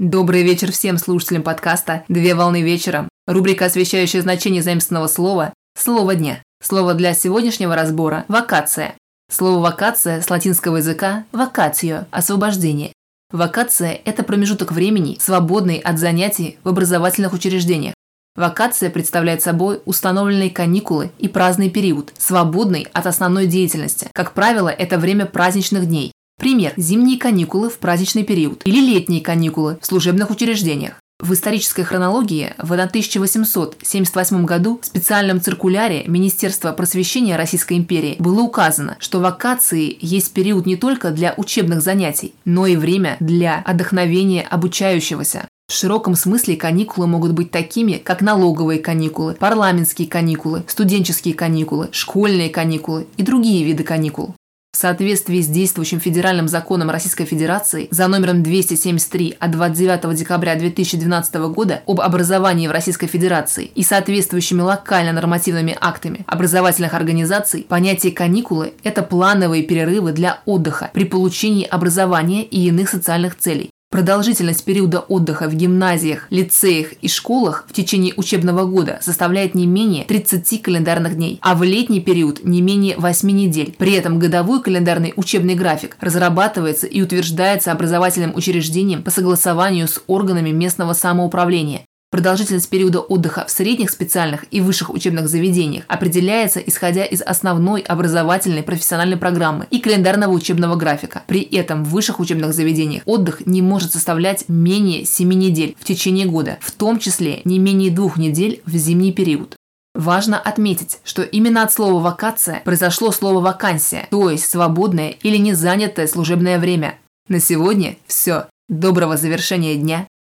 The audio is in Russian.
Добрый вечер всем слушателям подкаста «Две волны вечером». Рубрика, освещающая значение заимственного слова «Слово дня». Слово для сегодняшнего разбора – «вакация». Слово «вакация» с латинского языка «вакацио» – «освобождение». Вакация – это промежуток времени, свободный от занятий в образовательных учреждениях. Вакация представляет собой установленные каникулы и праздный период, свободный от основной деятельности. Как правило, это время праздничных дней, Пример – зимние каникулы в праздничный период или летние каникулы в служебных учреждениях. В исторической хронологии в 1878 году в специальном циркуляре Министерства просвещения Российской империи было указано, что вакации есть период не только для учебных занятий, но и время для отдохновения обучающегося. В широком смысле каникулы могут быть такими, как налоговые каникулы, парламентские каникулы, студенческие каникулы, школьные каникулы и другие виды каникул. В соответствии с действующим федеральным законом Российской Федерации за номером 273 от 29 декабря 2012 года об образовании в Российской Федерации и соответствующими локально-нормативными актами образовательных организаций, понятие каникулы – это плановые перерывы для отдыха при получении образования и иных социальных целей. Продолжительность периода отдыха в гимназиях, лицеях и школах в течение учебного года составляет не менее 30 календарных дней, а в летний период не менее 8 недель. При этом годовой календарный учебный график разрабатывается и утверждается образовательным учреждением по согласованию с органами местного самоуправления. Продолжительность периода отдыха в средних специальных и высших учебных заведениях определяется исходя из основной образовательной профессиональной программы и календарного учебного графика. При этом в высших учебных заведениях отдых не может составлять менее 7 недель в течение года, в том числе не менее двух недель в зимний период. Важно отметить, что именно от слова «вакация» произошло слово «вакансия», то есть свободное или незанятое служебное время. На сегодня все. Доброго завершения дня